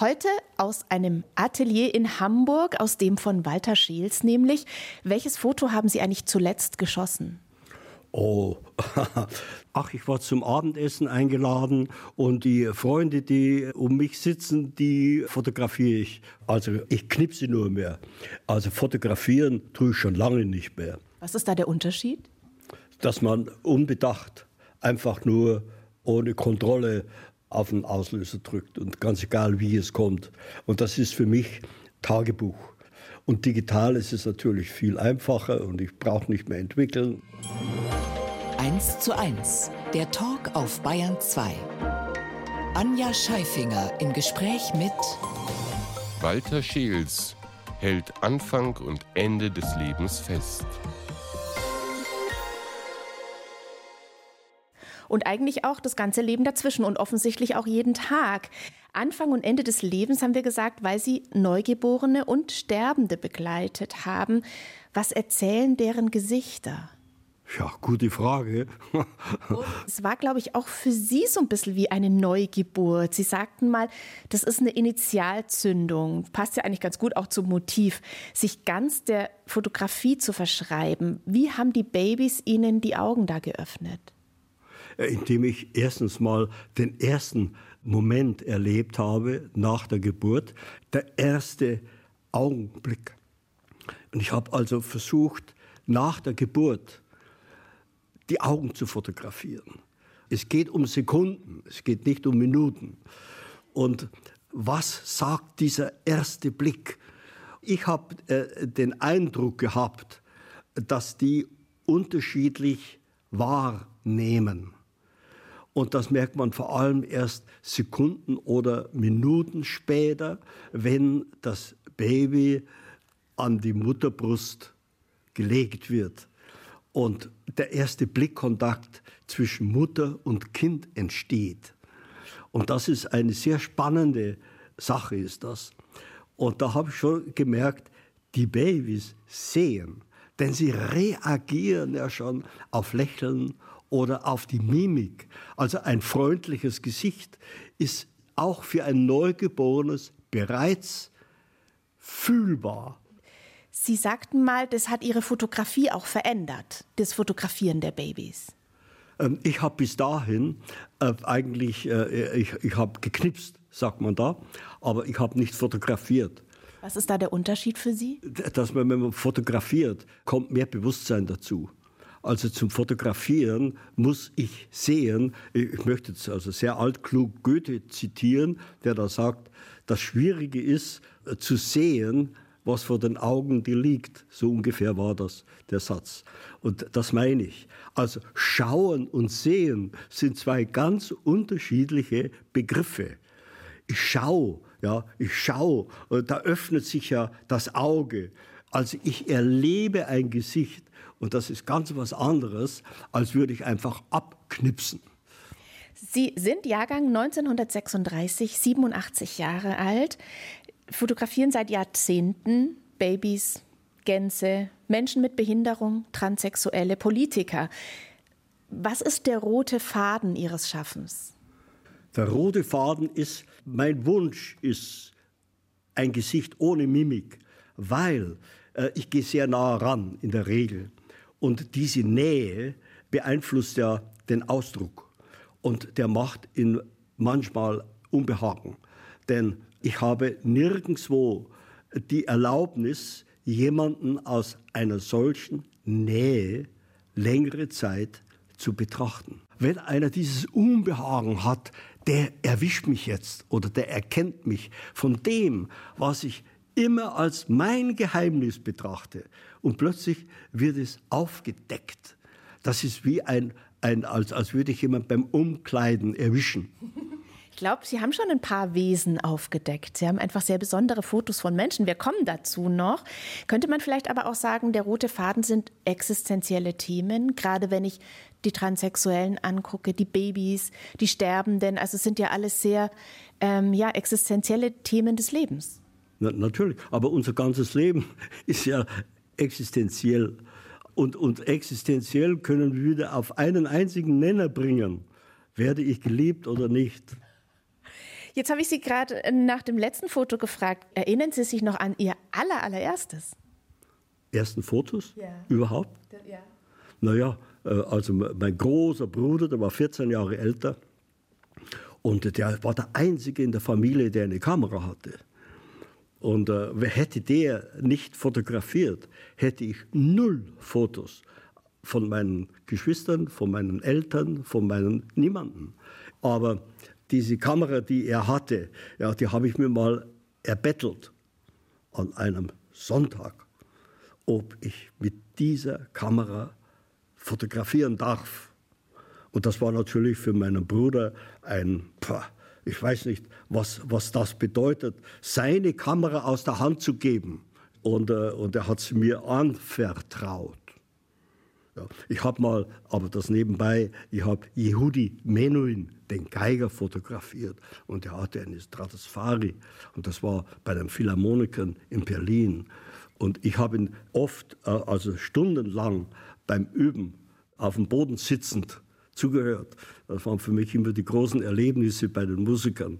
Heute aus einem Atelier in Hamburg, aus dem von Walter Scheels nämlich. Welches Foto haben Sie eigentlich zuletzt geschossen? Oh, ach, ich war zum Abendessen eingeladen und die Freunde, die um mich sitzen, die fotografiere ich. Also ich knipse nur mehr. Also fotografieren tue ich schon lange nicht mehr. Was ist da der Unterschied? Dass man unbedacht, einfach nur ohne Kontrolle auf den Auslöser drückt und ganz egal, wie es kommt. Und das ist für mich Tagebuch. Und digital ist es natürlich viel einfacher und ich brauche nicht mehr entwickeln. 1 zu 1, der Talk auf Bayern 2. Anja Scheifinger im Gespräch mit Walter Scheels hält Anfang und Ende des Lebens fest. Und eigentlich auch das ganze Leben dazwischen und offensichtlich auch jeden Tag. Anfang und Ende des Lebens haben wir gesagt, weil sie Neugeborene und Sterbende begleitet haben. Was erzählen deren Gesichter? Ja, gute Frage. es war, glaube ich, auch für Sie so ein bisschen wie eine Neugeburt. Sie sagten mal, das ist eine Initialzündung. Passt ja eigentlich ganz gut auch zum Motiv, sich ganz der Fotografie zu verschreiben. Wie haben die Babys Ihnen die Augen da geöffnet? Äh, indem ich erstens mal den ersten Moment erlebt habe nach der Geburt, der erste Augenblick. Und ich habe also versucht, nach der Geburt die Augen zu fotografieren. Es geht um Sekunden, es geht nicht um Minuten. Und was sagt dieser erste Blick? Ich habe äh, den Eindruck gehabt, dass die unterschiedlich wahrnehmen. Und das merkt man vor allem erst Sekunden oder Minuten später, wenn das Baby an die Mutterbrust gelegt wird und der erste Blickkontakt zwischen Mutter und Kind entsteht. Und das ist eine sehr spannende Sache, ist das. Und da habe ich schon gemerkt, die Babys sehen, denn sie reagieren ja schon auf Lächeln oder auf die Mimik. Also ein freundliches Gesicht ist auch für ein Neugeborenes bereits fühlbar. Sie sagten mal, das hat Ihre Fotografie auch verändert, das Fotografieren der Babys. Ähm, ich habe bis dahin äh, eigentlich, äh, ich, ich habe geknipst, sagt man da, aber ich habe nicht fotografiert. Was ist da der Unterschied für Sie? Dass man, wenn man fotografiert, kommt mehr Bewusstsein dazu. Also zum Fotografieren muss ich sehen, ich möchte jetzt also sehr altklug Goethe zitieren, der da sagt, das Schwierige ist äh, zu sehen, was vor den Augen dir liegt. So ungefähr war das der Satz. Und das meine ich. Also schauen und sehen sind zwei ganz unterschiedliche Begriffe. Ich schaue, ja, ich schaue, da öffnet sich ja das Auge. Also ich erlebe ein Gesicht und das ist ganz was anderes, als würde ich einfach abknipsen. Sie sind Jahrgang 1936, 87 Jahre alt fotografieren seit Jahrzehnten Babys, Gänse, Menschen mit Behinderung, Transsexuelle, Politiker. Was ist der rote Faden Ihres Schaffens? Der rote Faden ist, mein Wunsch ist ein Gesicht ohne Mimik, weil äh, ich gehe sehr nah ran in der Regel. Und diese Nähe beeinflusst ja den Ausdruck. Und der macht ihn manchmal Unbehagen. Denn ich habe nirgendwo die Erlaubnis, jemanden aus einer solchen Nähe längere Zeit zu betrachten. Wenn einer dieses Unbehagen hat, der erwischt mich jetzt oder der erkennt mich von dem, was ich immer als mein Geheimnis betrachte. Und plötzlich wird es aufgedeckt. Das ist wie ein, ein als, als würde ich jemand beim Umkleiden erwischen glaube, Sie haben schon ein paar Wesen aufgedeckt. Sie haben einfach sehr besondere Fotos von Menschen. Wir kommen dazu noch. Könnte man vielleicht aber auch sagen, der rote Faden sind existenzielle Themen, gerade wenn ich die Transsexuellen angucke, die Babys, die Sterbenden. Also es sind ja alles sehr ähm, ja, existenzielle Themen des Lebens. Na, natürlich, aber unser ganzes Leben ist ja existenziell. Und, und existenziell können wir wieder auf einen einzigen Nenner bringen. Werde ich geliebt oder nicht? Jetzt habe ich Sie gerade nach dem letzten Foto gefragt. Erinnern Sie sich noch an Ihr aller, allererstes? Ersten Fotos? Ja. Überhaupt? Ja. Naja, äh, also mein großer Bruder, der war 14 Jahre älter und der war der Einzige in der Familie, der eine Kamera hatte. Und äh, hätte der nicht fotografiert, hätte ich null Fotos von meinen Geschwistern, von meinen Eltern, von meinen niemanden. Aber diese Kamera, die er hatte, ja, die habe ich mir mal erbettelt an einem Sonntag, ob ich mit dieser Kamera fotografieren darf. Und das war natürlich für meinen Bruder ein, ich weiß nicht, was, was das bedeutet, seine Kamera aus der Hand zu geben. Und, äh, und er hat es mir anvertraut. Ja, ich habe mal, aber das nebenbei, ich habe Yehudi Menuhin, den Geiger, fotografiert. Und er hatte eine Stratosphäre. Und das war bei den Philharmonikern in Berlin. Und ich habe ihn oft, äh, also stundenlang beim Üben auf dem Boden sitzend zugehört. Das waren für mich immer die großen Erlebnisse bei den Musikern.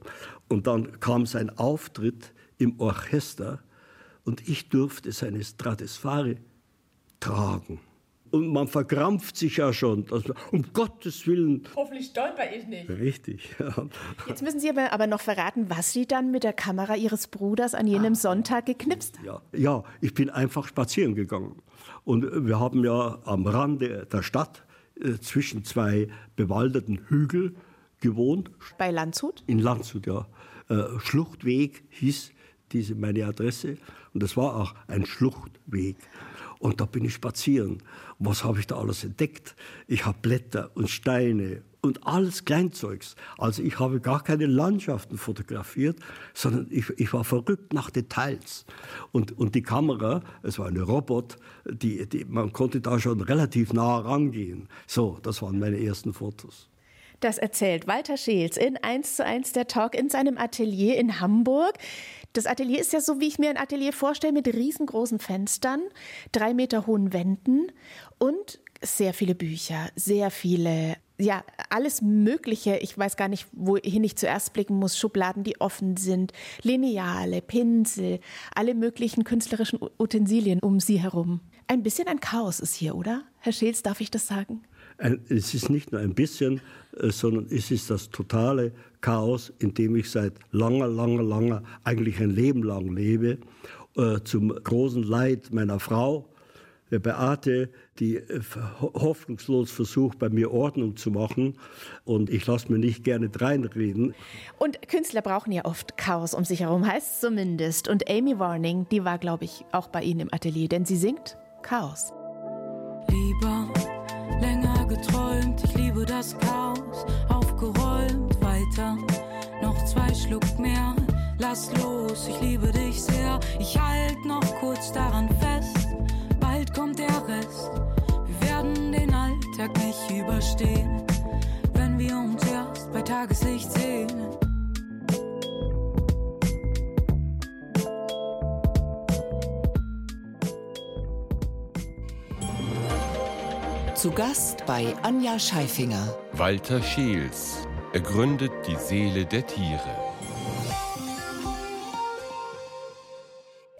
Und dann kam sein Auftritt im Orchester und ich durfte seine Stratosphäre tragen. Und man verkrampft sich ja schon. Also, um Gottes Willen. Hoffentlich stolper ich nicht. Richtig. Ja. Jetzt müssen Sie aber, aber noch verraten, was Sie dann mit der Kamera Ihres Bruders an jenem Sonntag geknipst haben. Ja, ja, ich bin einfach spazieren gegangen. Und wir haben ja am Rande der Stadt äh, zwischen zwei bewaldeten Hügel gewohnt. Bei Landshut? In Landshut, ja. Äh, Schluchtweg hieß diese meine Adresse. Und das war auch ein Schluchtweg. Und da bin ich spazieren. Und was habe ich da alles entdeckt? Ich habe Blätter und Steine und alles Kleinzeugs. Also ich habe gar keine Landschaften fotografiert, sondern ich, ich war verrückt nach Details. Und, und die Kamera, es war eine Robot, die, die, man konnte da schon relativ nah rangehen. So, das waren meine ersten Fotos. Das erzählt Walter Scheels in 1 zu 1 der Talk in seinem Atelier in Hamburg. Das Atelier ist ja so, wie ich mir ein Atelier vorstelle, mit riesengroßen Fenstern, drei Meter hohen Wänden und sehr viele Bücher, sehr viele, ja, alles Mögliche. Ich weiß gar nicht, wohin ich zuerst blicken muss. Schubladen, die offen sind, Lineale, Pinsel, alle möglichen künstlerischen Utensilien um sie herum. Ein bisschen ein Chaos ist hier, oder? Herr Scheels, darf ich das sagen? Es ist nicht nur ein bisschen, äh, sondern es ist das totale Chaos, in dem ich seit langer, langer, langer, eigentlich ein Leben lang lebe, äh, zum großen Leid meiner Frau, Beate, die äh, hoffnungslos versucht, bei mir Ordnung zu machen. Und ich lasse mir nicht gerne dreinreden. Und Künstler brauchen ja oft Chaos um sich herum, heißt es zumindest. Und Amy Warning, die war, glaube ich, auch bei Ihnen im Atelier, denn sie singt Chaos. Lieber länger geträumt, ich liebe das Chaos, aufgeräumt, weiter, noch zwei Schluck mehr, lass los, ich liebe dich sehr, ich halt noch kurz daran fest, bald kommt der Rest, wir werden den Alltag nicht überstehen, wenn wir uns erst bei Tageslicht sehen. Zu Gast bei Anja Scheifinger. Walter Scheels. Er gründet die Seele der Tiere.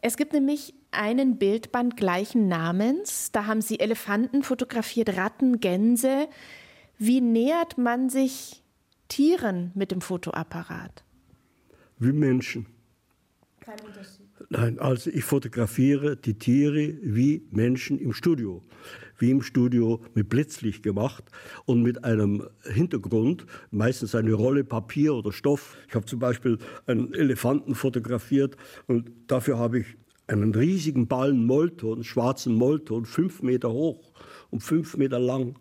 Es gibt nämlich einen Bildband gleichen Namens. Da haben sie Elefanten fotografiert, Ratten, Gänse. Wie nähert man sich Tieren mit dem Fotoapparat? Wie Menschen. Kein Unterschied. Nein, also ich fotografiere die Tiere wie Menschen im Studio wie im Studio mit Blitzlicht gemacht und mit einem Hintergrund, meistens eine Rolle Papier oder Stoff. Ich habe zum Beispiel einen Elefanten fotografiert und dafür habe ich einen riesigen Ballen Mollton, schwarzen Mollton, fünf Meter hoch und fünf Meter lang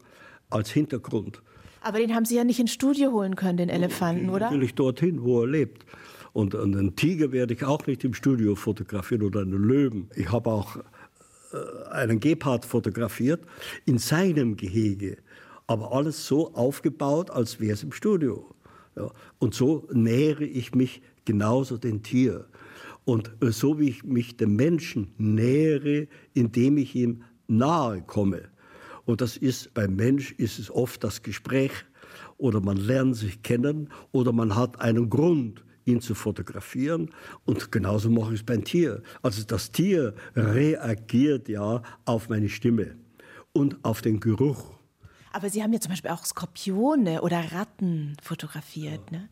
als Hintergrund. Aber den haben Sie ja nicht ins Studio holen können, den Elefanten, oder? Natürlich dorthin, wo er lebt. Und einen Tiger werde ich auch nicht im Studio fotografieren oder einen Löwen. Ich habe auch einen Gepard fotografiert in seinem Gehege, aber alles so aufgebaut, als wäre es im Studio. Ja. Und so nähere ich mich genauso dem Tier. Und äh, so wie ich mich dem Menschen nähere, indem ich ihm nahe komme. Und das ist beim Mensch ist es oft das Gespräch oder man lernt sich kennen oder man hat einen Grund, ihn zu fotografieren. Und genauso mache ich es beim Tier. Also das Tier reagiert ja auf meine Stimme und auf den Geruch. Aber Sie haben ja zum Beispiel auch Skorpione oder Ratten fotografiert, ne?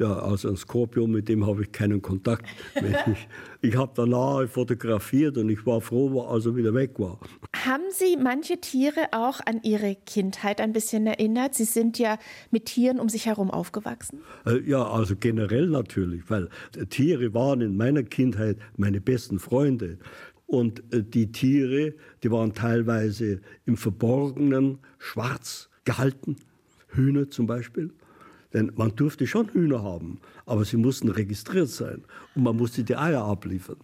Ja, also ein Skorpion, mit dem habe ich keinen Kontakt. ich ich habe danach fotografiert und ich war froh, als er wieder weg war. Haben Sie manche Tiere auch an Ihre Kindheit ein bisschen erinnert? Sie sind ja mit Tieren um sich herum aufgewachsen. Äh, ja, also generell natürlich, weil Tiere waren in meiner Kindheit meine besten Freunde. Und äh, die Tiere, die waren teilweise im Verborgenen schwarz gehalten. Hühner zum Beispiel. Denn man durfte schon Hühner haben, aber sie mussten registriert sein und man musste die Eier abliefern.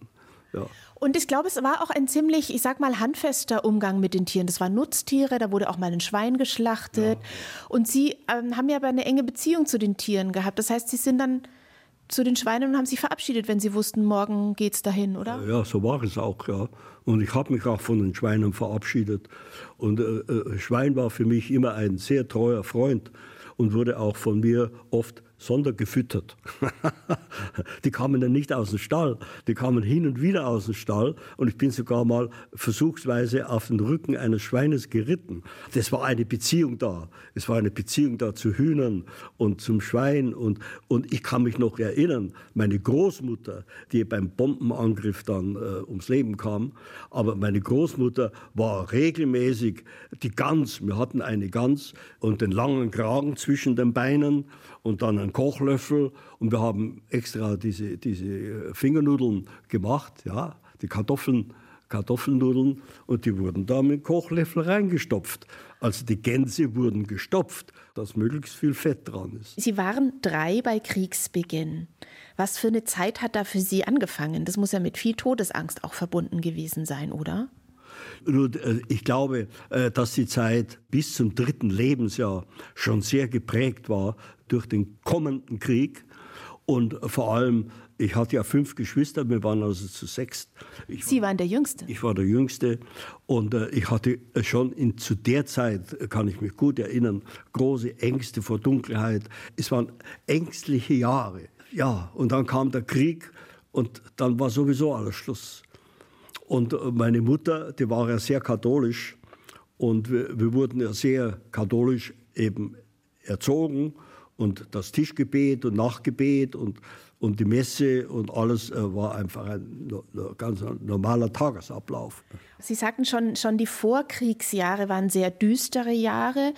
Ja. Und ich glaube, es war auch ein ziemlich, ich sag mal, handfester Umgang mit den Tieren. Das waren Nutztiere, da wurde auch mal ein Schwein geschlachtet. Ja. Und Sie ähm, haben ja aber eine enge Beziehung zu den Tieren gehabt. Das heißt, Sie sind dann zu den Schweinen und haben sich verabschiedet, wenn Sie wussten, morgen geht's dahin, oder? Ja, so war es auch, ja. Und ich habe mich auch von den Schweinen verabschiedet. Und äh, äh, Schwein war für mich immer ein sehr treuer Freund und wurde auch von mir oft sondergefüttert. die kamen dann nicht aus dem Stall, die kamen hin und wieder aus dem Stall und ich bin sogar mal versuchsweise auf den Rücken eines Schweines geritten. Das war eine Beziehung da. Es war eine Beziehung da zu Hühnern und zum Schwein und, und ich kann mich noch erinnern, meine Großmutter, die beim Bombenangriff dann äh, ums Leben kam, aber meine Großmutter war regelmäßig die Gans, wir hatten eine Gans und den langen Kragen zwischen den Beinen und dann einen Kochlöffel und wir haben extra diese, diese Fingernudeln gemacht, ja, die Kartoffeln, Kartoffelnudeln und die wurden da mit dem Kochlöffel reingestopft. Also die Gänse wurden gestopft, dass möglichst viel Fett dran ist. Sie waren drei bei Kriegsbeginn. Was für eine Zeit hat da für Sie angefangen? Das muss ja mit viel Todesangst auch verbunden gewesen sein, oder? Äh, ich glaube, äh, dass die Zeit bis zum dritten Lebensjahr schon sehr geprägt war durch den kommenden Krieg. Und vor allem, ich hatte ja fünf Geschwister, wir waren also zu sechs. Ich Sie waren der Jüngste? Ich war der Jüngste. Und äh, ich hatte schon in, zu der Zeit, kann ich mich gut erinnern, große Ängste vor Dunkelheit. Es waren ängstliche Jahre. Ja, und dann kam der Krieg und dann war sowieso alles Schluss. Und äh, meine Mutter, die war ja sehr katholisch und wir, wir wurden ja sehr katholisch eben erzogen und das Tischgebet und Nachtgebet und, und die Messe und alles äh, war einfach ein, ganz normaler Tagesablauf. Sie sagten schon, schon die Vorkriegsjahre waren sehr düstere Jahre.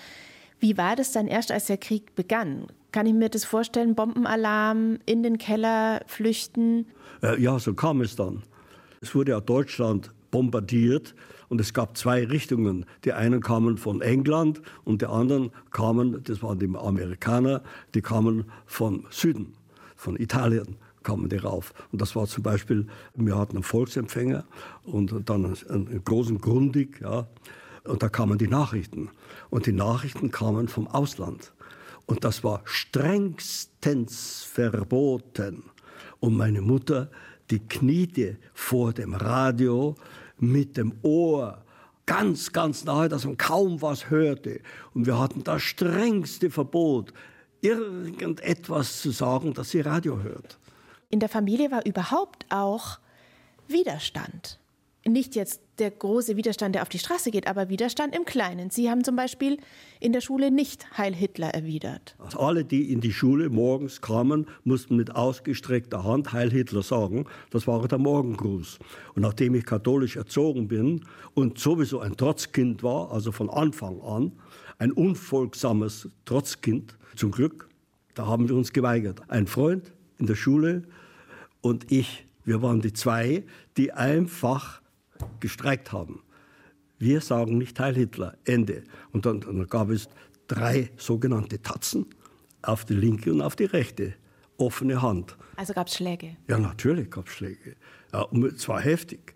Wie war das dann erst, als der Krieg begann? Kann ich mir das vorstellen? Bombenalarm, in den Keller flüchten? Äh, ja, so kam es dann. Es wurde ja Deutschland bombardiert und es gab zwei Richtungen. Die einen kamen von England und die anderen kamen, das waren die Amerikaner, die kamen vom Süden, von Italien kamen die rauf. Und das war zum Beispiel, wir hatten einen Volksempfänger und dann einen großen Grundig, ja, und da kamen die Nachrichten. Und die Nachrichten kamen vom Ausland. Und das war strengstens verboten. Und meine Mutter, die kniete vor dem Radio mit dem Ohr ganz, ganz nahe, dass man kaum was hörte. Und wir hatten das strengste Verbot, irgendetwas zu sagen, dass sie Radio hört. In der Familie war überhaupt auch Widerstand nicht jetzt der große Widerstand, der auf die Straße geht, aber Widerstand im Kleinen. Sie haben zum Beispiel in der Schule nicht Heil Hitler erwidert. Also alle, die in die Schule morgens kamen, mussten mit ausgestreckter Hand Heil Hitler sagen. Das war der Morgengruß. Und nachdem ich katholisch erzogen bin und sowieso ein Trotzkind war, also von Anfang an, ein unfolgsames Trotzkind, zum Glück, da haben wir uns geweigert. Ein Freund in der Schule und ich, wir waren die zwei, die einfach gestreikt haben. Wir sagen nicht Heil Hitler, Ende. Und dann, dann gab es drei sogenannte Tatzen auf die linke und auf die rechte. Offene Hand. Also gab es Schläge? Ja, natürlich gab es Schläge. Ja, und zwar heftig.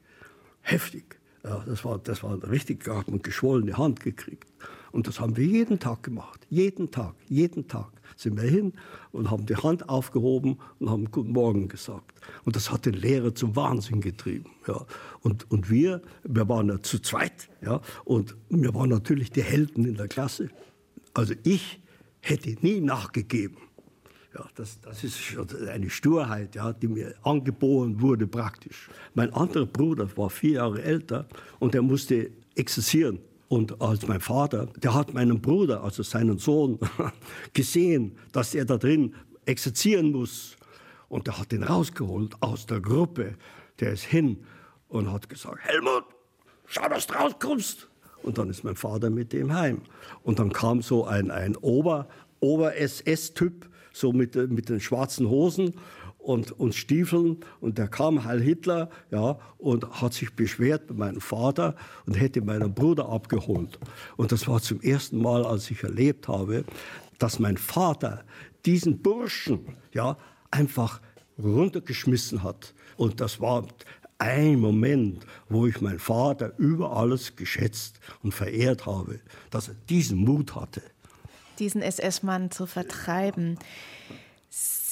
Heftig. Ja, das, war, das war richtig, da hat man geschwollene Hand gekriegt. Und das haben wir jeden Tag gemacht. Jeden Tag, jeden Tag sind wir hin und haben die Hand aufgehoben und haben Guten Morgen gesagt. Und das hat den Lehrer zum Wahnsinn getrieben. Ja. Und, und wir, wir waren ja zu zweit. Ja. Und wir waren natürlich die Helden in der Klasse. Also ich hätte nie nachgegeben. Ja, das, das ist eine Sturheit, ja, die mir angeboren wurde praktisch. Mein anderer Bruder war vier Jahre älter und der musste exerzieren. Und als mein Vater, der hat meinen Bruder, also seinen Sohn, gesehen, dass er da drin exerzieren muss. Und der hat ihn rausgeholt aus der Gruppe. Der ist hin und hat gesagt, Helmut, schau, dass du rauskommst. Und dann ist mein Vater mit dem heim. Und dann kam so ein, ein Ober, Ober-SS-Typ, so mit, mit den schwarzen Hosen und, und Stiefeln. Und der kam Heil Hitler ja, und hat sich beschwert bei meinem Vater und hätte meinen Bruder abgeholt. Und das war zum ersten Mal, als ich erlebt habe, dass mein Vater diesen Burschen ja, einfach runtergeschmissen hat. Und das war ein Moment, wo ich meinen Vater über alles geschätzt und verehrt habe, dass er diesen Mut hatte. Diesen SS-Mann zu vertreiben.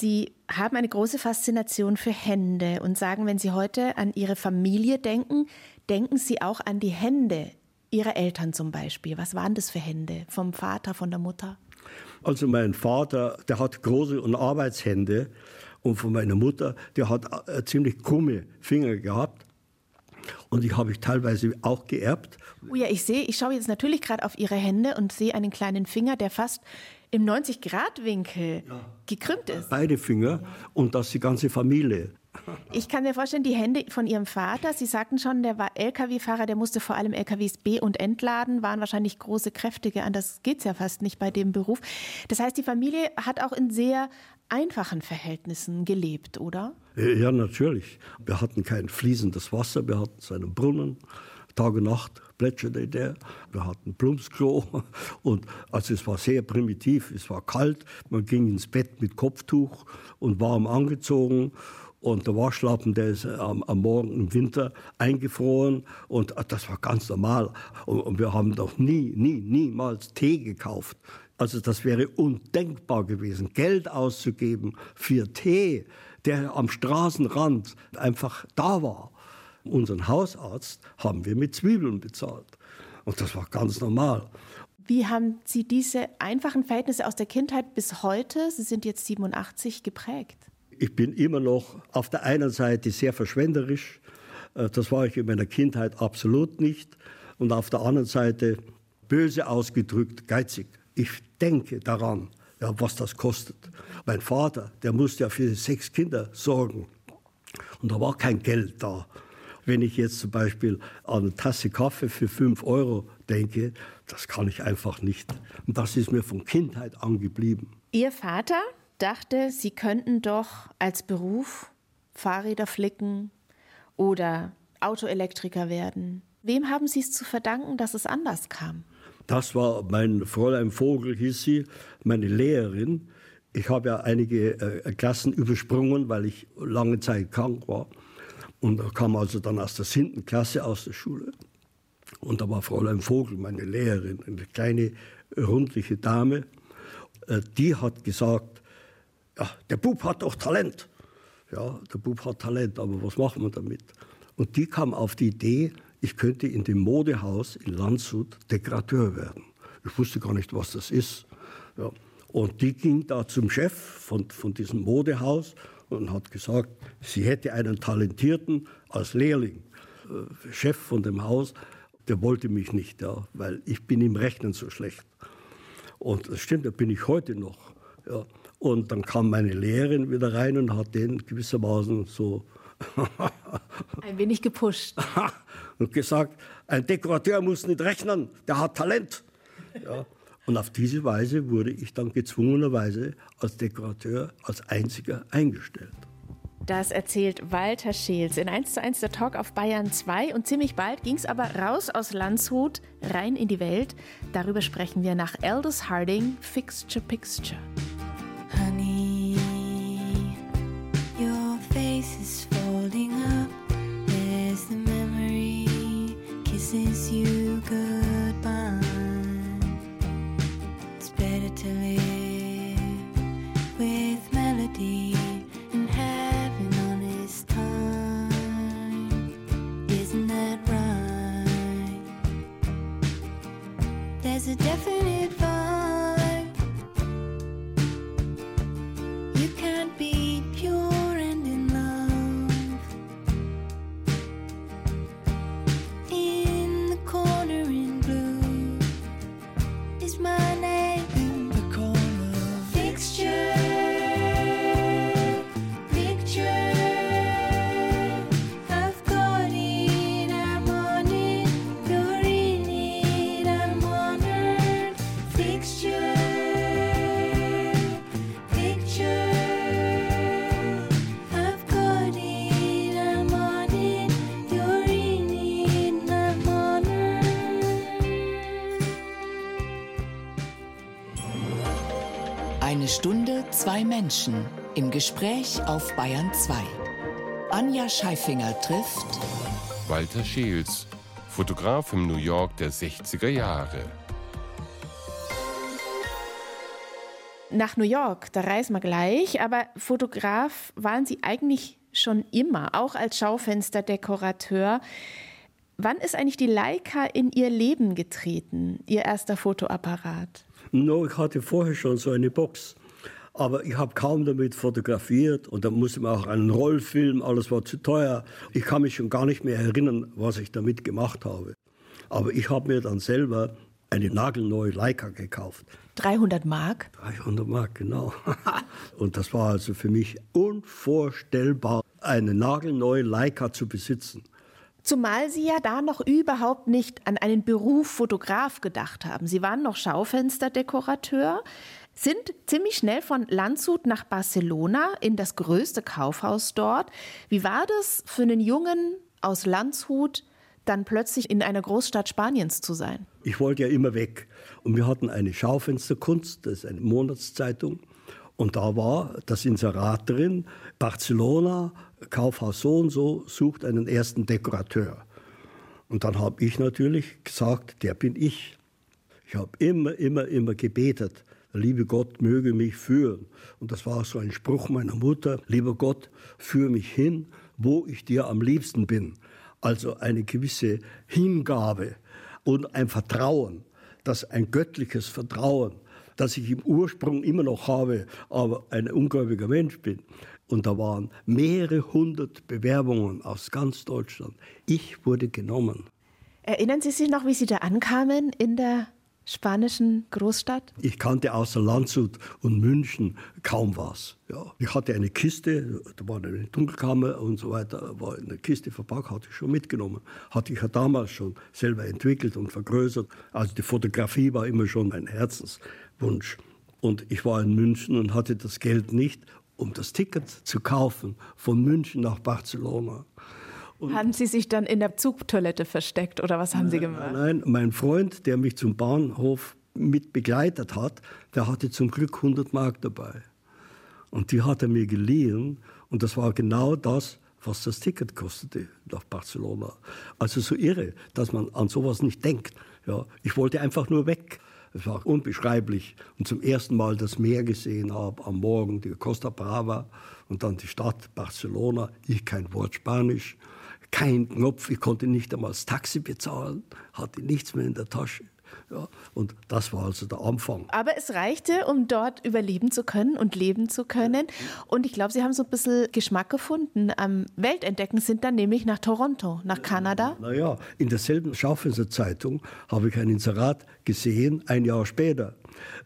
Sie haben eine große Faszination für Hände und sagen, wenn Sie heute an Ihre Familie denken, denken Sie auch an die Hände Ihrer Eltern zum Beispiel. Was waren das für Hände? Vom Vater, von der Mutter? Also mein Vater, der hat große und Arbeitshände und von meiner Mutter, die hat äh, ziemlich krumme Finger gehabt. Und die habe ich teilweise auch geerbt. Oh ja, ich sehe, ich schaue jetzt natürlich gerade auf Ihre Hände und sehe einen kleinen Finger, der fast im 90-Grad-Winkel ja. gekrümmt ist. Beide Finger und das die ganze Familie. Ich kann mir vorstellen, die Hände von Ihrem Vater, Sie sagten schon, der war Lkw-Fahrer, der musste vor allem Lkws B- und entladen, waren wahrscheinlich große, kräftige, anders geht es ja fast nicht bei dem Beruf. Das heißt, die Familie hat auch in sehr einfachen Verhältnissen gelebt, oder? Ja, natürlich. Wir hatten kein fließendes Wasser, wir hatten seinen Brunnen. Tag und Nacht plätscherte der. Wir hatten Plumpsklo und also es war sehr primitiv. Es war kalt. Man ging ins Bett mit Kopftuch und warm angezogen und der Waschlappen, der ist am, am, Morgen im Winter eingefroren. Und äh, das war ganz normal. Und, und wir haben doch nie, nie, niemals Tee gekauft. Also das wäre undenkbar gewesen, Geld auszugeben für Tee, der am Straßenrand einfach da war. Unseren Hausarzt haben wir mit Zwiebeln bezahlt. Und das war ganz normal. Wie haben Sie diese einfachen Verhältnisse aus der Kindheit bis heute, Sie sind jetzt 87, geprägt? Ich bin immer noch auf der einen Seite sehr verschwenderisch. Äh, das war ich in meiner Kindheit absolut nicht. Und auf der anderen Seite böse ausgedrückt geizig. Ich denke daran, ja, was das kostet. Mein Vater, der musste ja für sechs Kinder sorgen. Und da war kein Geld da. Wenn ich jetzt zum Beispiel an eine Tasse Kaffee für fünf Euro denke, das kann ich einfach nicht. Und das ist mir von Kindheit an geblieben. Ihr Vater, dachte, sie könnten doch als Beruf Fahrräder flicken oder Autoelektriker werden. Wem haben Sie es zu verdanken, dass es anders kam? Das war mein Fräulein Vogel, hieß sie, meine Lehrerin. Ich habe ja einige äh, Klassen übersprungen, weil ich lange Zeit krank war. Und kam also dann aus der siebten Klasse aus der Schule. Und da war Fräulein Vogel, meine Lehrerin, eine kleine, rundliche Dame. Äh, die hat gesagt, ja, der Bub hat doch Talent. Ja, der Bub hat Talent, aber was machen wir damit? Und die kam auf die Idee, ich könnte in dem Modehaus in Landshut Dekorateur werden. Ich wusste gar nicht, was das ist. Ja. Und die ging da zum Chef von, von diesem Modehaus und hat gesagt, sie hätte einen Talentierten als Lehrling, äh, Chef von dem Haus, der wollte mich nicht, ja, weil ich bin im Rechnen so schlecht. Und das stimmt, da bin ich heute noch. Ja. Und dann kam meine Lehrerin wieder rein und hat den gewissermaßen so ein wenig gepusht. und gesagt, ein Dekorateur muss nicht rechnen, der hat Talent. Ja. Und auf diese Weise wurde ich dann gezwungenerweise als Dekorateur als einziger eingestellt. Das erzählt Walter Scheels in 1 zu 1 der Talk auf Bayern 2. Und ziemlich bald ging es aber raus aus Landshut, rein in die Welt. Darüber sprechen wir nach Aldous Harding, Fixture Pixture. Honey, a definite zwei Menschen im Gespräch auf Bayern 2. Anja Scheifinger trifft Walter Scheels, Fotograf im New York der 60er Jahre. Nach New York, da reisen wir gleich, aber Fotograf waren Sie eigentlich schon immer, auch als Schaufensterdekorateur. Wann ist eigentlich die Leica in Ihr Leben getreten, Ihr erster Fotoapparat? No, ich hatte vorher schon so eine Box. Aber ich habe kaum damit fotografiert und da musste man auch einen Rollfilm, alles war zu teuer. Ich kann mich schon gar nicht mehr erinnern, was ich damit gemacht habe. Aber ich habe mir dann selber eine nagelneue Leica gekauft. 300 Mark? 300 Mark, genau. und das war also für mich unvorstellbar, eine nagelneue Leica zu besitzen. Zumal Sie ja da noch überhaupt nicht an einen Beruf Fotograf gedacht haben. Sie waren noch Schaufensterdekorateur, sind ziemlich schnell von Landshut nach Barcelona in das größte Kaufhaus dort. Wie war das für einen Jungen aus Landshut, dann plötzlich in einer Großstadt Spaniens zu sein? Ich wollte ja immer weg. Und wir hatten eine Schaufensterkunst, das ist eine Monatszeitung. Und da war das Inserat drin, Barcelona, Kaufhaus so und so, sucht einen ersten Dekorateur. Und dann habe ich natürlich gesagt, der bin ich. Ich habe immer, immer, immer gebetet, liebe Gott möge mich führen. Und das war so ein Spruch meiner Mutter, lieber Gott, führe mich hin, wo ich dir am liebsten bin. Also eine gewisse Hingabe und ein Vertrauen, das ein göttliches Vertrauen, das ich im Ursprung immer noch habe, aber ein ungläubiger Mensch bin. Und da waren mehrere hundert Bewerbungen aus ganz Deutschland. Ich wurde genommen. Erinnern Sie sich noch, wie Sie da ankamen in der spanischen Großstadt? Ich kannte außer Landshut und München kaum was. Ja. Ich hatte eine Kiste, da war eine Dunkelkammer und so weiter, war eine Kiste verpackt, hatte ich schon mitgenommen. Hatte ich ja damals schon selber entwickelt und vergrößert. Also die Fotografie war immer schon mein Herzenswunsch. Und ich war in München und hatte das Geld nicht, um das Ticket zu kaufen von München nach Barcelona. Und haben Sie sich dann in der Zugtoilette versteckt oder was haben Sie gemacht? Nein, mein Freund, der mich zum Bahnhof mit begleitet hat, der hatte zum Glück 100 Mark dabei. Und die hat er mir geliehen und das war genau das, was das Ticket kostete nach Barcelona. Also so irre, dass man an sowas nicht denkt. Ja, ich wollte einfach nur weg. Es war unbeschreiblich. Und zum ersten Mal das Meer gesehen habe am Morgen, die Costa Brava und dann die Stadt Barcelona. Ich kein Wort Spanisch kein Knopf, ich konnte nicht einmal das Taxi bezahlen, hatte nichts mehr in der Tasche. Ja, und das war also der Anfang. Aber es reichte, um dort überleben zu können und leben zu können. Und ich glaube, Sie haben so ein bisschen Geschmack gefunden am Weltentdecken, sind dann nämlich nach Toronto, nach Kanada. Naja, in derselben Schaufensterzeitung habe ich ein Inserat gesehen, ein Jahr später.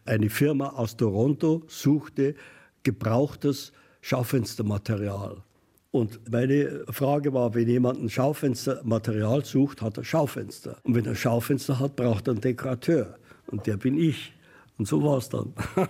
Eine Firma aus Toronto suchte gebrauchtes Schaufenstermaterial. Und meine Frage war, wenn jemand ein Schaufenstermaterial sucht, hat er Schaufenster. Und wenn er Schaufenster hat, braucht er einen Dekorateur. Und der bin ich. Und so war es dann.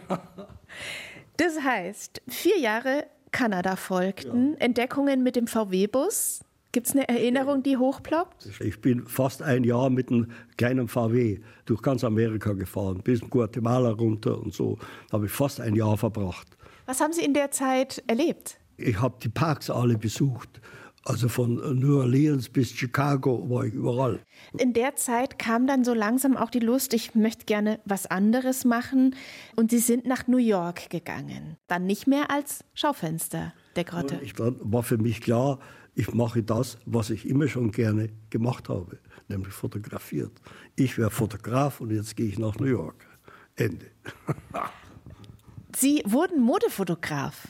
das heißt, vier Jahre Kanada folgten, ja. Entdeckungen mit dem VW-Bus. Gibt es eine Erinnerung, die hochploppt? Ich bin fast ein Jahr mit einem kleinen VW durch ganz Amerika gefahren, bis Guatemala runter und so. Da habe ich fast ein Jahr verbracht. Was haben Sie in der Zeit erlebt? Ich habe die Parks alle besucht. Also von New Orleans bis Chicago war ich überall. In der Zeit kam dann so langsam auch die Lust, ich möchte gerne was anderes machen. Und Sie sind nach New York gegangen. Dann nicht mehr als Schaufensterdekorateur. Dann war für mich klar, ich mache das, was ich immer schon gerne gemacht habe, nämlich fotografiert. Ich wäre Fotograf und jetzt gehe ich nach New York. Ende. Sie wurden Modefotograf.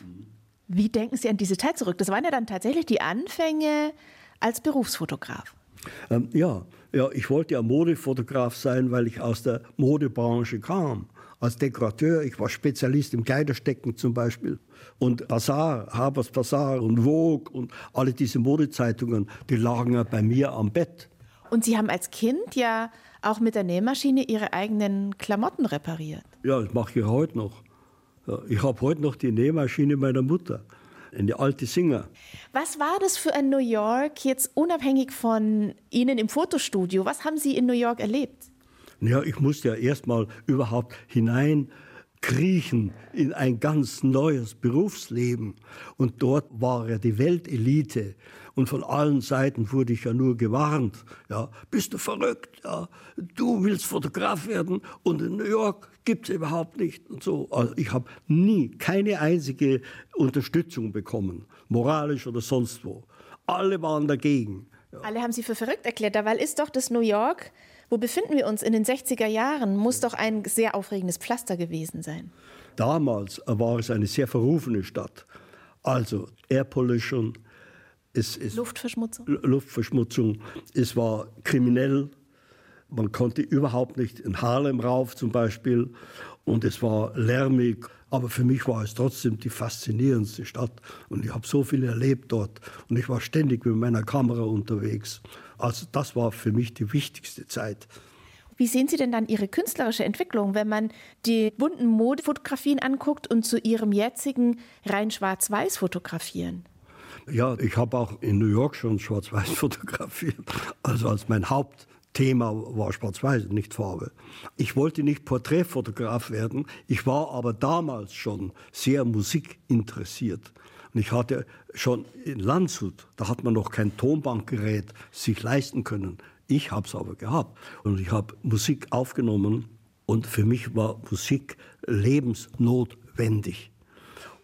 Wie denken Sie an diese Zeit zurück? Das waren ja dann tatsächlich die Anfänge als Berufsfotograf. Ähm, ja, ja, ich wollte ja Modefotograf sein, weil ich aus der Modebranche kam. Als Dekorateur, ich war Spezialist im Kleiderstecken zum Beispiel. Und Bazaar, Habers Bazaar und Vogue und alle diese Modezeitungen, die lagen ja bei mir am Bett. Und Sie haben als Kind ja auch mit der Nähmaschine Ihre eigenen Klamotten repariert. Ja, das mache ich heute noch. Ich habe heute noch die Nähmaschine meiner Mutter, eine alte Singer. Was war das für ein New York, jetzt unabhängig von Ihnen im Fotostudio? Was haben Sie in New York erlebt? Ja, ich musste ja erst mal überhaupt hinein kriechen in ein ganz neues Berufsleben. Und dort war er die Weltelite. Und von allen Seiten wurde ich ja nur gewarnt. Ja, bist du verrückt? Ja, du willst Fotograf werden und in New York gibt es überhaupt nicht. Und so. Also ich habe nie keine einzige Unterstützung bekommen, moralisch oder sonst wo. Alle waren dagegen. Ja. Alle haben Sie für verrückt erklärt. Dabei ist doch das New York, wo befinden wir uns in den 60er Jahren, muss doch ein sehr aufregendes Pflaster gewesen sein. Damals war es eine sehr verrufene Stadt. Also Air Pollution, es, es, Luftverschmutzung. Luftverschmutzung. Es war kriminell. Man konnte überhaupt nicht in Harlem rauf zum Beispiel. Und es war lärmig. Aber für mich war es trotzdem die faszinierendste Stadt. Und ich habe so viel erlebt dort. Und ich war ständig mit meiner Kamera unterwegs. Also das war für mich die wichtigste Zeit. Wie sehen Sie denn dann Ihre künstlerische Entwicklung, wenn man die bunten Modefotografien anguckt und zu Ihrem jetzigen rein schwarz-weiß fotografieren? Ja, ich habe auch in New York schon schwarz-weiß fotografiert. Also als mein Hauptthema war schwarz-weiß, nicht Farbe. Ich wollte nicht Porträtfotograf werden, ich war aber damals schon sehr musikinteressiert. Und ich hatte schon in Landshut, da hat man noch kein Tonbankgerät sich leisten können. Ich habe es aber gehabt. Und ich habe Musik aufgenommen und für mich war Musik lebensnotwendig.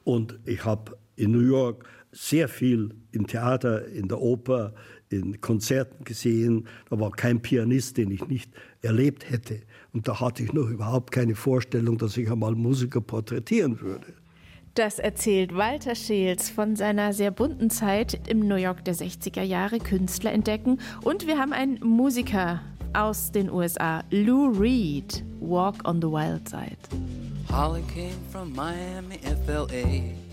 Und ich habe in New York sehr viel im Theater, in der Oper, in Konzerten gesehen. Da war kein Pianist, den ich nicht erlebt hätte. Und da hatte ich noch überhaupt keine Vorstellung, dass ich einmal Musiker porträtieren würde. Das erzählt Walter Scheels von seiner sehr bunten Zeit im New York der 60er Jahre Künstler entdecken. Und wir haben einen Musiker aus den USA, Lou Reed, Walk on the Wild Side. Holly came from Miami, FLA.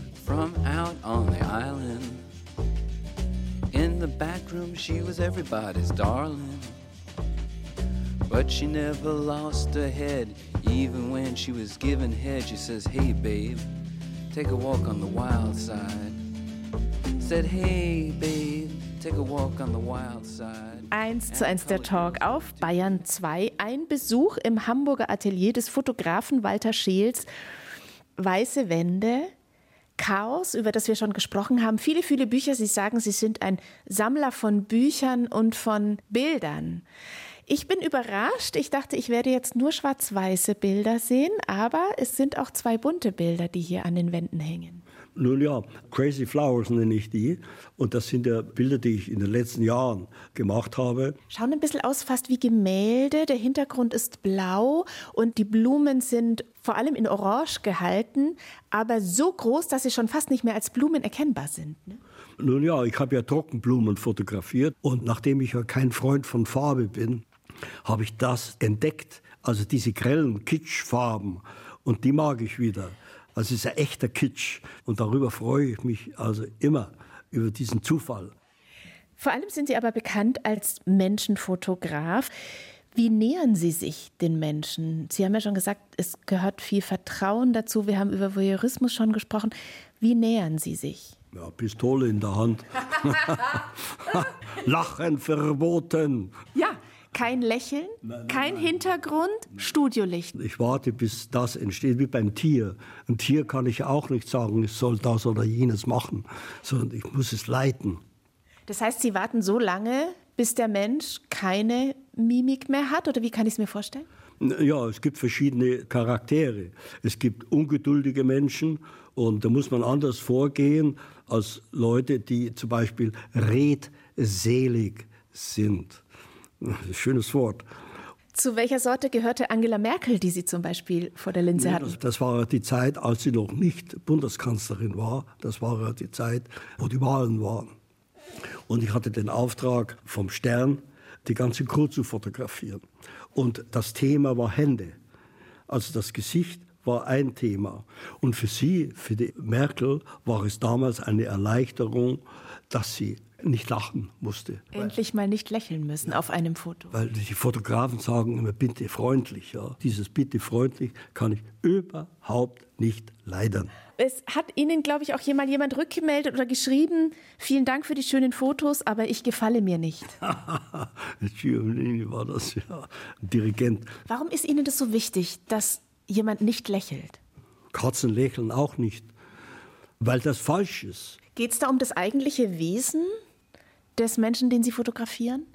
from out on the island. In the back room, she was everybody's darling. But she never lost her head, even when she was given head. She says, Hey, babe, take a walk on the wild side. Said, Hey, babe, take a walk on the wild side. Eins zu eins der Talk auf Bayern 2. Ein Besuch im Hamburger Atelier des Fotografen Walter Scheels. Weiße Wände, Chaos, über das wir schon gesprochen haben. Viele, viele Bücher. Sie sagen, Sie sind ein Sammler von Büchern und von Bildern. Ich bin überrascht. Ich dachte, ich werde jetzt nur schwarz-weiße Bilder sehen, aber es sind auch zwei bunte Bilder, die hier an den Wänden hängen. Nun ja, Crazy Flowers nenne ich die. Und das sind ja Bilder, die ich in den letzten Jahren gemacht habe. Schauen ein bisschen aus, fast wie Gemälde. Der Hintergrund ist blau und die Blumen sind vor allem in Orange gehalten, aber so groß, dass sie schon fast nicht mehr als Blumen erkennbar sind. Ne? Nun ja, ich habe ja Trockenblumen fotografiert und nachdem ich ja kein Freund von Farbe bin, habe ich das entdeckt, also diese grellen Kitschfarben und die mag ich wieder. Also es ist ein echter Kitsch und darüber freue ich mich also immer über diesen Zufall. Vor allem sind Sie aber bekannt als Menschenfotograf. Wie nähern Sie sich den Menschen? Sie haben ja schon gesagt, es gehört viel Vertrauen dazu. Wir haben über Voyeurismus schon gesprochen. Wie nähern Sie sich? Ja, Pistole in der Hand. Lachen verboten. Ja, kein Lächeln, nein, nein, kein nein. Hintergrund, Studiolicht. Ich warte, bis das entsteht, wie beim Tier. Ein Tier kann ich auch nicht sagen, es soll das oder jenes machen, sondern ich muss es leiten. Das heißt, Sie warten so lange, bis der Mensch keine Mimik mehr hat? Oder wie kann ich es mir vorstellen? Ja, es gibt verschiedene Charaktere. Es gibt ungeduldige Menschen und da muss man anders vorgehen als Leute, die zum Beispiel redselig sind. Schönes Wort. Zu welcher Sorte gehörte Angela Merkel, die Sie zum Beispiel vor der Linse hatten? Das, das war die Zeit, als sie noch nicht Bundeskanzlerin war. Das war die Zeit, wo die Wahlen waren. Und ich hatte den Auftrag vom Stern, die ganze Crew zu fotografieren. Und das Thema war Hände. Also das Gesicht war ein Thema. Und für sie, für die Merkel, war es damals eine Erleichterung, dass sie nicht lachen musste. Endlich mal nicht lächeln müssen auf einem Foto. Weil die Fotografen sagen immer, bitte freundlich. Ja. Dieses bitte freundlich kann ich überhaupt nicht leiden. Es hat Ihnen, glaube ich, auch jemand, jemand rückgemeldet oder geschrieben, vielen Dank für die schönen Fotos, aber ich gefalle mir nicht. Giovannini war das, ja, Dirigent. Warum ist Ihnen das so wichtig, dass jemand nicht lächelt? Katzen lächeln auch nicht, weil das falsch ist. Geht es da um das eigentliche Wesen des Menschen, den Sie fotografieren?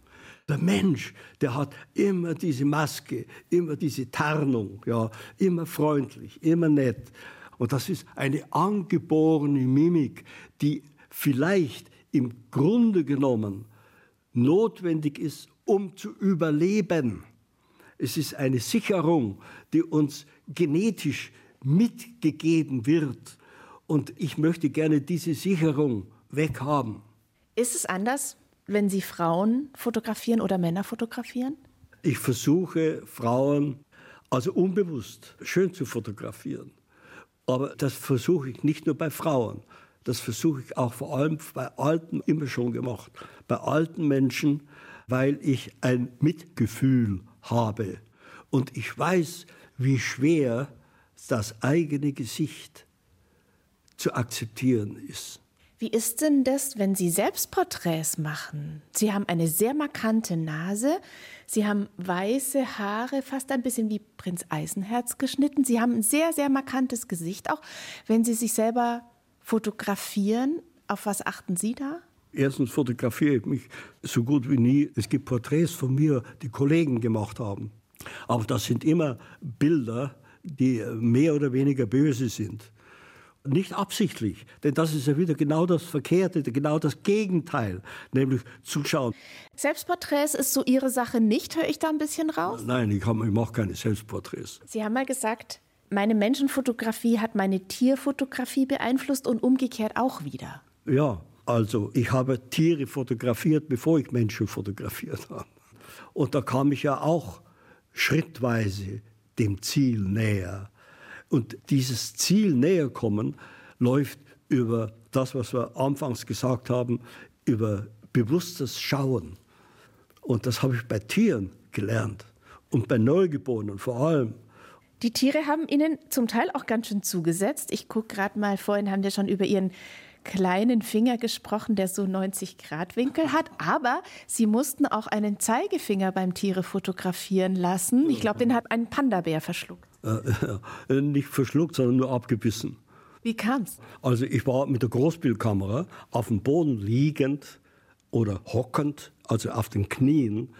Der Mensch, der hat immer diese Maske, immer diese Tarnung, ja, immer freundlich, immer nett. Und das ist eine angeborene Mimik, die vielleicht im Grunde genommen notwendig ist, um zu überleben. Es ist eine Sicherung, die uns genetisch mitgegeben wird. Und ich möchte gerne diese Sicherung weghaben. Ist es anders, wenn Sie Frauen fotografieren oder Männer fotografieren? Ich versuche Frauen also unbewusst schön zu fotografieren. Aber das versuche ich nicht nur bei Frauen. Das versuche ich auch vor allem bei Alten immer schon gemacht. Bei alten Menschen, weil ich ein Mitgefühl habe. Und ich weiß, wie schwer das eigene Gesicht zu akzeptieren ist. Wie ist denn das, wenn Sie Selbstporträts machen? Sie haben eine sehr markante Nase, Sie haben weiße Haare, fast ein bisschen wie Prinz Eisenherz geschnitten. Sie haben ein sehr, sehr markantes Gesicht auch. Wenn Sie sich selber fotografieren, auf was achten Sie da? Erstens fotografiere ich mich so gut wie nie. Es gibt Porträts von mir, die Kollegen gemacht haben. Aber das sind immer Bilder, die mehr oder weniger böse sind nicht absichtlich, denn das ist ja wieder genau das Verkehrte, genau das Gegenteil, nämlich zuschauen. Selbstporträts ist so Ihre Sache nicht, höre ich da ein bisschen raus? Nein, ich, ich mache keine Selbstporträts. Sie haben mal gesagt, meine Menschenfotografie hat meine Tierfotografie beeinflusst und umgekehrt auch wieder. Ja, also ich habe Tiere fotografiert, bevor ich Menschen fotografiert habe. Und da kam ich ja auch schrittweise dem Ziel näher. Und dieses Ziel näher kommen läuft über das, was wir anfangs gesagt haben, über bewusstes Schauen. Und das habe ich bei Tieren gelernt und bei Neugeborenen vor allem. Die Tiere haben Ihnen zum Teil auch ganz schön zugesetzt. Ich gucke gerade mal, vorhin haben wir schon über Ihren kleinen Finger gesprochen, der so 90-Grad-Winkel hat. Aber Sie mussten auch einen Zeigefinger beim Tiere fotografieren lassen. Ich glaube, den hat ein Panda-Bär verschluckt. Äh, nicht verschluckt, sondern nur abgebissen. Wie kam's? Also ich war mit der Großbildkamera auf dem Boden liegend oder hockend, also auf den Knien,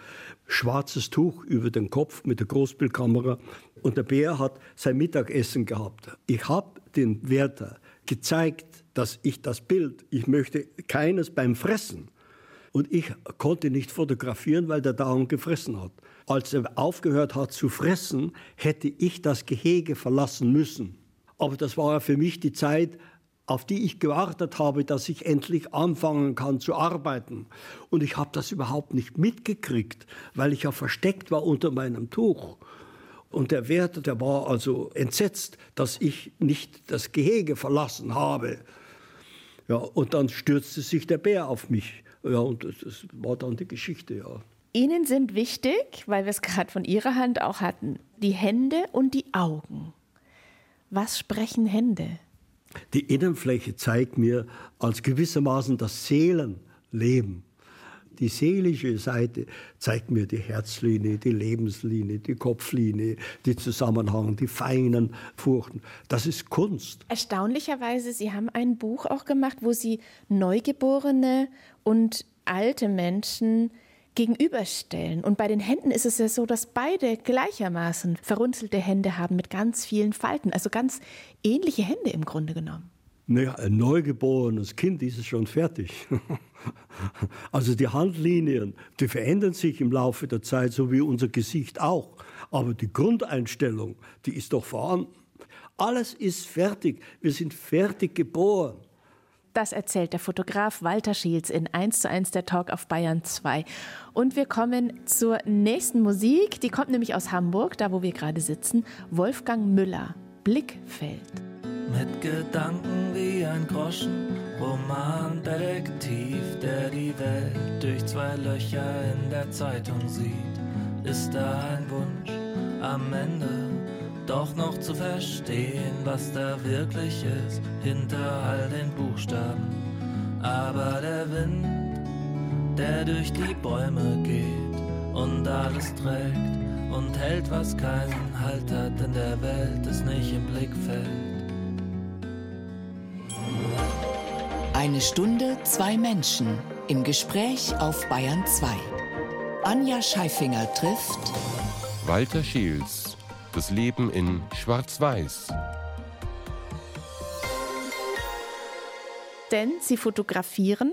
schwarzes Tuch über den Kopf mit der Großbildkamera und der Bär hat sein Mittagessen gehabt. Ich habe den Wärter gezeigt, dass ich das Bild, ich möchte keines beim Fressen. Und ich konnte nicht fotografieren, weil der Daumen gefressen hat. Als er aufgehört hat zu fressen, hätte ich das Gehege verlassen müssen. Aber das war für mich die Zeit, auf die ich gewartet habe, dass ich endlich anfangen kann zu arbeiten. Und ich habe das überhaupt nicht mitgekriegt, weil ich ja versteckt war unter meinem Tuch. Und der Wärter, der war also entsetzt, dass ich nicht das Gehege verlassen habe. Ja, und dann stürzte sich der Bär auf mich. Ja, und das, das war dann die Geschichte, ja. Ihnen sind wichtig, weil wir es gerade von Ihrer Hand auch hatten, die Hände und die Augen. Was sprechen Hände? Die Innenfläche zeigt mir als gewissermaßen das Seelenleben. Die seelische Seite zeigt mir die Herzlinie, die Lebenslinie, die Kopflinie, die Zusammenhang, die feinen Furchen. Das ist Kunst. Erstaunlicherweise, Sie haben ein Buch auch gemacht, wo Sie Neugeborene und alte Menschen gegenüberstellen. Und bei den Händen ist es ja so, dass beide gleichermaßen verrunzelte Hände haben mit ganz vielen Falten, also ganz ähnliche Hände im Grunde genommen. Naja, ein neugeborenes Kind ist es schon fertig. also die Handlinien, die verändern sich im Laufe der Zeit, so wie unser Gesicht auch. Aber die Grundeinstellung, die ist doch vorhanden. Alles ist fertig. Wir sind fertig geboren. Das erzählt der Fotograf Walter Schiels in 1 zu 1 der Talk auf Bayern 2. Und wir kommen zur nächsten Musik. Die kommt nämlich aus Hamburg, da wo wir gerade sitzen. Wolfgang Müller, Blickfeld. Mit Gedanken wie ein Groschen, Romandetektiv, der die Welt durch zwei Löcher in der Zeitung sieht. Ist da ein Wunsch am Ende? doch noch zu verstehen, was da wirklich ist hinter all den Buchstaben. Aber der Wind, der durch die Bäume geht und alles trägt und hält, was keinen Halt hat in der Welt, ist nicht im Blickfeld. Eine Stunde, zwei Menschen im Gespräch auf Bayern 2. Anja Scheifinger trifft Walter Schiels das Leben in Schwarz-Weiß. Denn Sie fotografieren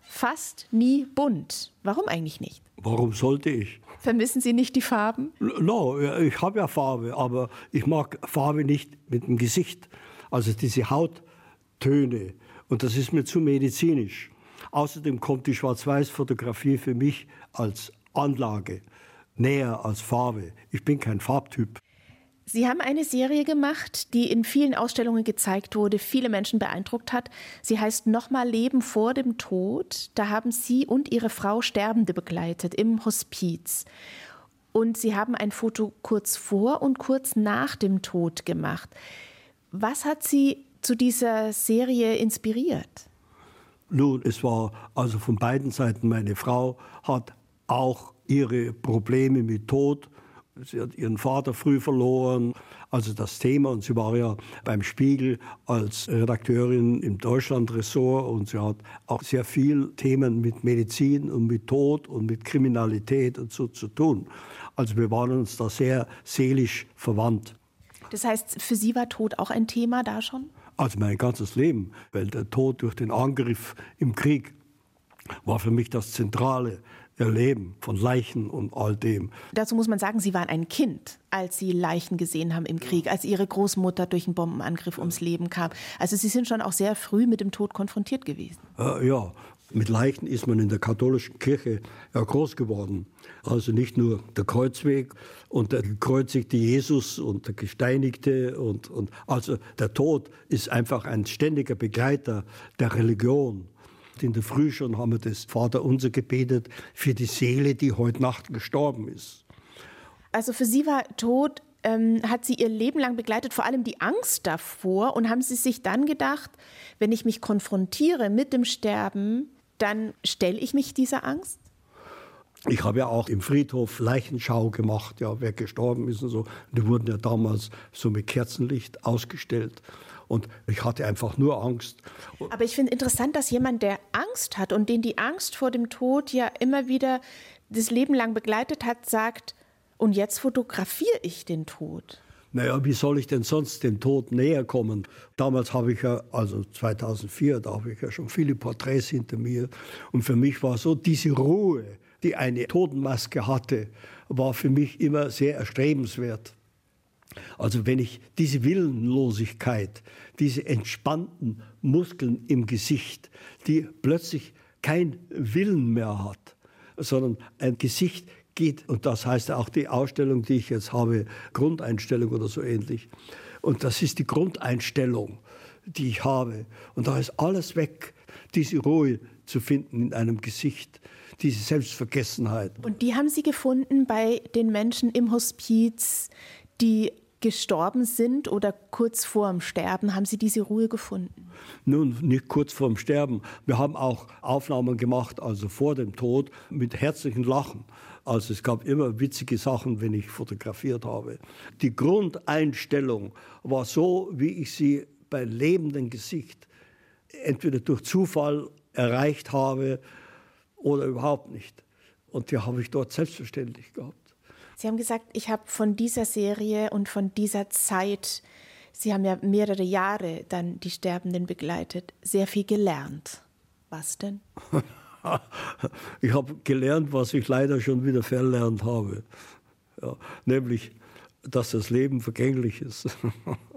fast nie bunt. Warum eigentlich nicht? Warum sollte ich? Vermissen Sie nicht die Farben? No, ich habe ja Farbe, aber ich mag Farbe nicht mit dem Gesicht. Also diese Hauttöne. Und das ist mir zu medizinisch. Außerdem kommt die Schwarz-Weiß-Fotografie für mich als Anlage näher als Farbe. Ich bin kein Farbtyp. Sie haben eine Serie gemacht, die in vielen Ausstellungen gezeigt wurde, viele Menschen beeindruckt hat. Sie heißt Nochmal Leben vor dem Tod. Da haben Sie und Ihre Frau Sterbende begleitet im Hospiz. Und Sie haben ein Foto kurz vor und kurz nach dem Tod gemacht. Was hat Sie zu dieser Serie inspiriert? Nun, es war also von beiden Seiten. Meine Frau hat auch ihre Probleme mit Tod. Sie hat ihren Vater früh verloren. Also das Thema, und sie war ja beim Spiegel als Redakteurin im Deutschlandressort und sie hat auch sehr viel Themen mit Medizin und mit Tod und mit Kriminalität und so zu tun. Also wir waren uns da sehr seelisch verwandt. Das heißt, für Sie war Tod auch ein Thema da schon? Also mein ganzes Leben, weil der Tod durch den Angriff im Krieg war für mich das Zentrale. Erleben von Leichen und all dem. Dazu muss man sagen, Sie waren ein Kind, als Sie Leichen gesehen haben im Krieg, als Ihre Großmutter durch einen Bombenangriff ums Leben kam. Also Sie sind schon auch sehr früh mit dem Tod konfrontiert gewesen. Äh, ja, mit Leichen ist man in der katholischen Kirche ja groß geworden. Also nicht nur der Kreuzweg und der gekreuzigte Jesus und der Gesteinigte und, und also der Tod ist einfach ein ständiger Begleiter der Religion. In der Früh schon haben wir das Vaterunser gebetet für die Seele, die heute Nacht gestorben ist. Also für Sie war Tod, ähm, hat Sie Ihr Leben lang begleitet, vor allem die Angst davor. Und haben Sie sich dann gedacht, wenn ich mich konfrontiere mit dem Sterben, dann stelle ich mich dieser Angst? Ich habe ja auch im Friedhof Leichenschau gemacht, ja, wer gestorben ist und so. Die wurden ja damals so mit Kerzenlicht ausgestellt. Und ich hatte einfach nur Angst. Aber ich finde interessant, dass jemand, der Angst hat und den die Angst vor dem Tod ja immer wieder das Leben lang begleitet hat, sagt, und jetzt fotografiere ich den Tod. Naja, wie soll ich denn sonst dem Tod näher kommen? Damals habe ich ja, also 2004, da habe ich ja schon viele Porträts hinter mir. Und für mich war so diese Ruhe, die eine Totenmaske hatte, war für mich immer sehr erstrebenswert. Also wenn ich diese Willenlosigkeit, diese entspannten Muskeln im Gesicht, die plötzlich kein Willen mehr hat, sondern ein Gesicht geht, und das heißt auch die Ausstellung, die ich jetzt habe, Grundeinstellung oder so ähnlich. Und das ist die Grundeinstellung, die ich habe. Und da ist alles weg, diese Ruhe zu finden in einem Gesicht, diese Selbstvergessenheit. Und die haben Sie gefunden bei den Menschen im Hospiz, die gestorben sind oder kurz vor dem Sterben, haben Sie diese Ruhe gefunden? Nun, nicht kurz vor dem Sterben. Wir haben auch Aufnahmen gemacht, also vor dem Tod, mit herzlichen Lachen. Also es gab immer witzige Sachen, wenn ich fotografiert habe. Die Grundeinstellung war so, wie ich sie bei lebendem Gesicht entweder durch Zufall erreicht habe oder überhaupt nicht. Und die habe ich dort selbstverständlich gehabt. Sie haben gesagt, ich habe von dieser Serie und von dieser Zeit, Sie haben ja mehrere Jahre dann die Sterbenden begleitet, sehr viel gelernt. Was denn? ich habe gelernt, was ich leider schon wieder verlernt habe. Ja, nämlich, dass das Leben vergänglich ist.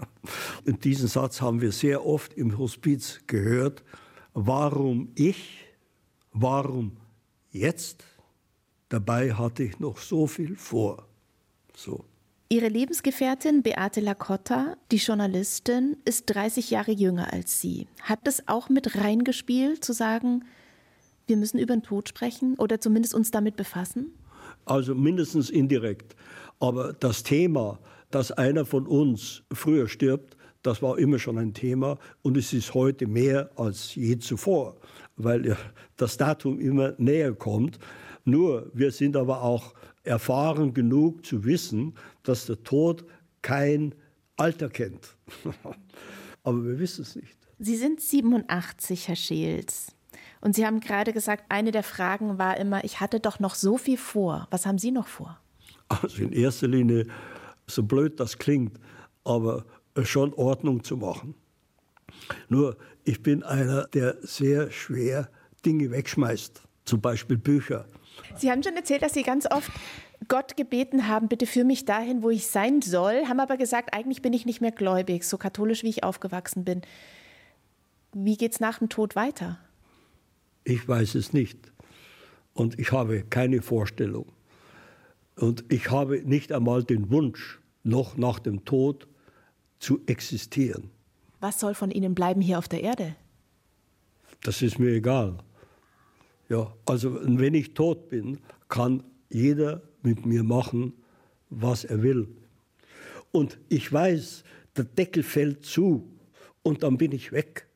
Und diesen Satz haben wir sehr oft im Hospiz gehört. warum ich, warum jetzt? Dabei hatte ich noch so viel vor. So. Ihre Lebensgefährtin Beate Lacotta, die Journalistin, ist 30 Jahre jünger als Sie. Hat das auch mit reingespielt, zu sagen, wir müssen über den Tod sprechen oder zumindest uns damit befassen? Also mindestens indirekt. Aber das Thema, dass einer von uns früher stirbt, das war immer schon ein Thema und es ist heute mehr als je zuvor, weil das Datum immer näher kommt. Nur, wir sind aber auch erfahren genug zu wissen, dass der Tod kein Alter kennt. aber wir wissen es nicht. Sie sind 87, Herr Scheels. Und Sie haben gerade gesagt, eine der Fragen war immer, ich hatte doch noch so viel vor. Was haben Sie noch vor? Also in erster Linie, so blöd das klingt, aber schon Ordnung zu machen. Nur, ich bin einer, der sehr schwer Dinge wegschmeißt, zum Beispiel Bücher. Sie haben schon erzählt, dass Sie ganz oft Gott gebeten haben, bitte führ mich dahin, wo ich sein soll, haben aber gesagt, eigentlich bin ich nicht mehr gläubig, so katholisch wie ich aufgewachsen bin. Wie geht es nach dem Tod weiter? Ich weiß es nicht. Und ich habe keine Vorstellung. Und ich habe nicht einmal den Wunsch, noch nach dem Tod zu existieren. Was soll von Ihnen bleiben hier auf der Erde? Das ist mir egal. Ja, also wenn ich tot bin, kann jeder mit mir machen, was er will. Und ich weiß, der Deckel fällt zu und dann bin ich weg.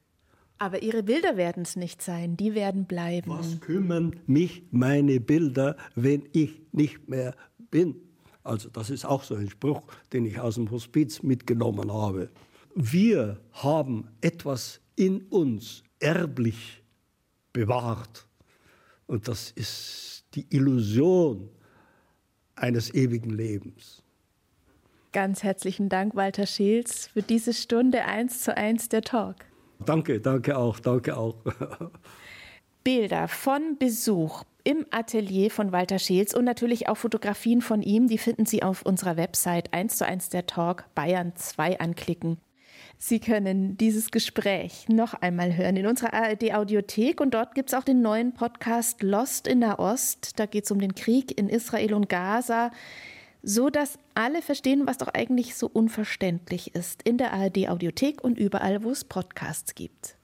Aber Ihre Bilder werden es nicht sein, die werden bleiben. Was kümmern mich meine Bilder, wenn ich nicht mehr bin? Also das ist auch so ein Spruch, den ich aus dem Hospiz mitgenommen habe. Wir haben etwas in uns erblich bewahrt. Und das ist die Illusion eines ewigen Lebens. Ganz herzlichen Dank, Walter Scheels, für diese Stunde eins zu eins der Talk. Danke, danke auch, danke auch. Bilder von Besuch im Atelier von Walter Scheels und natürlich auch Fotografien von ihm, die finden Sie auf unserer Website 1 zu 1 der Talk Bayern 2 anklicken. Sie können dieses Gespräch noch einmal hören in unserer ARD Audiothek und dort gibt es auch den neuen Podcast Lost in der Ost. Da geht es um den Krieg in Israel und Gaza, so dass alle verstehen, was doch eigentlich so unverständlich ist in der ARD Audiothek und überall, wo es Podcasts gibt.